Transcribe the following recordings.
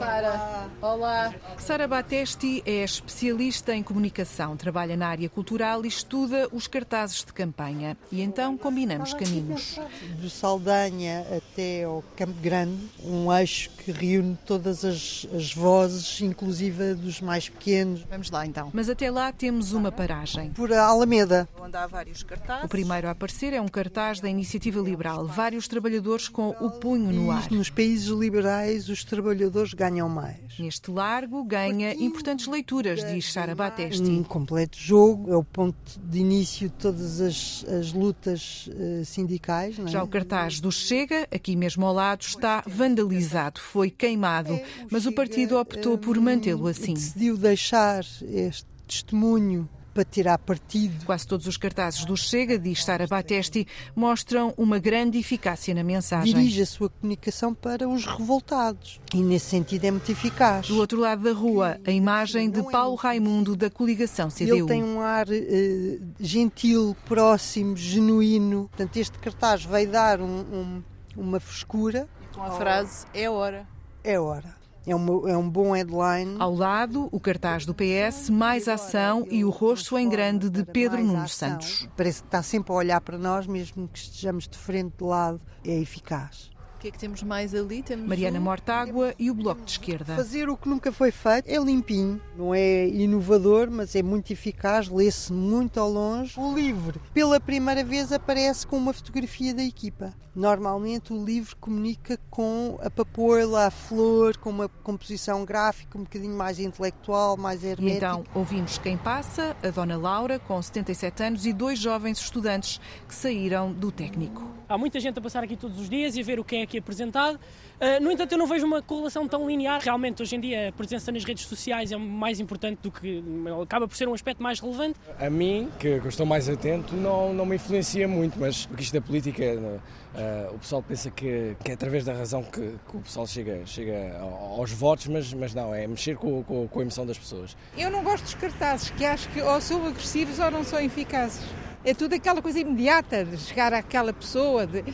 Sara. Olá. Sara Batesti é especialista em comunicação, trabalha na área cultural e estuda os cartazes de campanha. E então combinamos caminhos. Do Saldanha até ao Campo Grande, um eixo que reúne todas as, as vozes, inclusive dos mais pequenos. Vamos lá então. Mas até lá temos uma paragem. Por Alameda. Onde há vários cartazes. O primeiro a aparecer é um cartaz da Iniciativa Liberal. Vários trabalhadores com o punho no ar. Nos países liberais, os trabalhadores ganham mais. Neste largo, ganha importantes leituras, diz Sara Batesti. Um completo jogo, é o ponto de início de todas as, as lutas uh, sindicais. Não é? Já o cartaz do Chega, aqui mesmo ao lado, está vandalizado, foi queimado, É, mas o partido optou por hum, mantê-lo assim. Decidiu deixar este testemunho para tirar partido. Quase todos os cartazes do Chega, diz Sara Batesti, mostram uma grande eficácia na mensagem. Dirige a sua comunicação para os revoltados e, nesse sentido, é muito eficaz. Do outro lado da rua, a imagem de Paulo Raimundo da coligação CDU. Ele tem um ar eh, gentil, próximo, genuíno. Portanto, este cartaz vai dar um- um- uma frescura. Com a frase é hora. É hora. É, uma- é um bom headline. Ao lado, o cartaz do PS, mais ação e o rosto em grande de Pedro ação. Santos. Parece que está sempre a olhar para nós, mesmo que estejamos de frente de lado. É eficaz. O que é que temos mais ali? Temos Mariana um- Mortágua e o Bloco de Esquerda. Fazer o que nunca foi feito é limpinho. Não é inovador, mas é muito eficaz, lê-se muito ao longe. O livro, pela primeira vez, aparece com uma fotografia da equipa. Normalmente o livro comunica com a papoila, a flor, com uma composição gráfica um bocadinho mais intelectual, mais E hermética. então ouvimos quem passa, a Dona Laura, com 77 anos, e dois jovens estudantes que saíram do técnico. Há muita gente a passar aqui todos os dias e a ver o que é aqui apresentado. Uh, no entanto, eu não vejo uma correlação tão linear. Realmente, hoje em dia, a presença nas redes sociais é mais importante do que. acaba por ser um aspecto mais relevante. A mim, que, que eu estou mais atento, não, não me influencia muito, mas porque isto da política, eh, o pessoal pensa que, que é através da razão que, que o pessoal chega, chega ao- aos votos, mas, mas não, é mexer com, com, com a emoção das pessoas. Eu não gosto dos cartazes, que acho que ou são agressivos ou não são eficazes. É tudo aquela coisa imediata de chegar àquela pessoa, de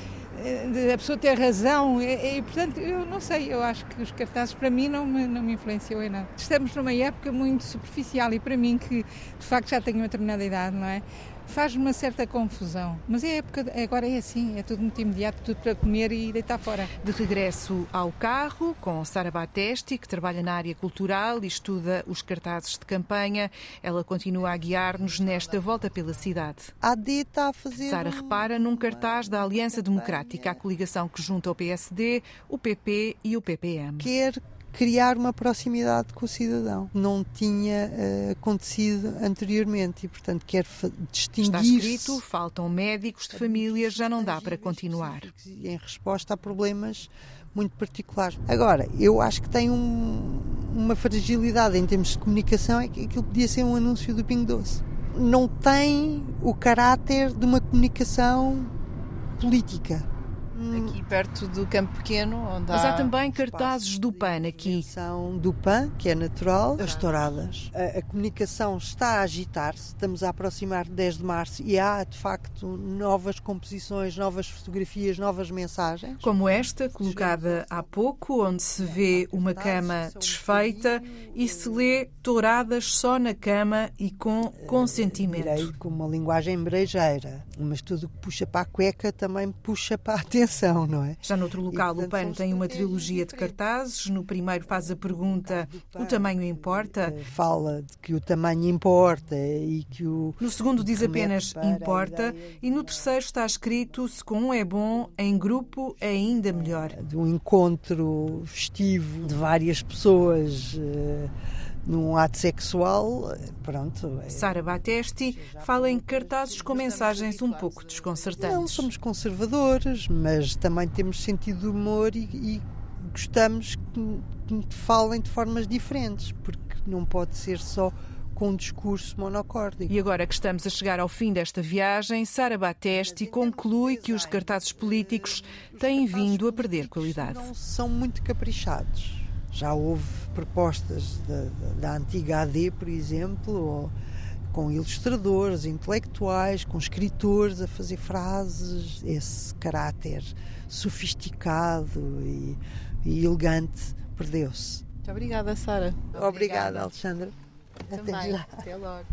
a pessoa ter razão. E, e, portanto, eu não sei, eu acho que os cartazes para mim não me, não me influenciam em nada. Estamos numa época muito superficial e para mim, que de facto já tenho uma determinada idade, não é? Faz-me uma certa confusão. Mas a época agora é assim, é tudo muito imediato, tudo para comer e deitar fora. De regresso ao carro, com Sara Batesti, que trabalha na área cultural e estuda os cartazes de campanha, ela continua a guiar-nos nesta volta pela cidade. A está a fazer. Sara repara num cartaz da Aliança Democrática, a coligação que junta o PSD, o PP e o PPM. quer criar uma proximidade com o cidadão. Não tinha eh, acontecido anteriormente e, portanto, quer fa- Está escrito, faltam médicos de família, já não dá para continuar. Em resposta a problemas muito particulares. Agora, eu acho que tem um- uma fragilidade em termos de comunicação, é que aquilo podia ser um anúncio do Pingo Doce. Não tem o caráter de uma comunicação política. Aqui perto do Campo Pequeno, onde Mas há há também cartazes do PAN aqui. São do PAN, que é natural, as touradas. A, a comunicação está a agitar-se, estamos a aproximar de 10 de março e há, de facto, novas composições, novas fotografias, novas mensagens. Como esta, colocada há pouco, onde se vê uma cama desfeita e se lê touradas só na cama e com consentimento. Direi com uma linguagem brejeira, mas tudo o que puxa para a cueca também puxa para a atenção, não é? Já noutro local, E, o portanto, PAN são tem uma trilogia de cartazes. No primeiro faz a pergunta: o tamanho importa? Eh, Fala de que o tamanho importa e que o. No segundo diz apenas a importa. E no terceiro está escrito: se com um é bom, em grupo é ainda melhor. de um encontro festivo de várias pessoas eh, num ato sexual, pronto. é- Sara Batesti fala em cartazes com mensagens um pouco Não desconcertantes. somos conservadores, mas também temos sentido de humor e, e gostamos que, que falem de formas diferentes, porque não pode ser só com um discurso monocórdico. E agora que estamos a chegar ao fim desta viagem, Sara Batesti conclui que os cartazes políticos têm vindo a perder qualidade. Não são muito caprichados. Já houve propostas da, da- antiga AD, por exemplo, ou com ilustradores, intelectuais, com escritores a fazer frases, esse caráter sofisticado e, e elegante perdeu-se. Muito obrigada, Sara. Obrigada, Alexandra. Até Também. já. Até logo.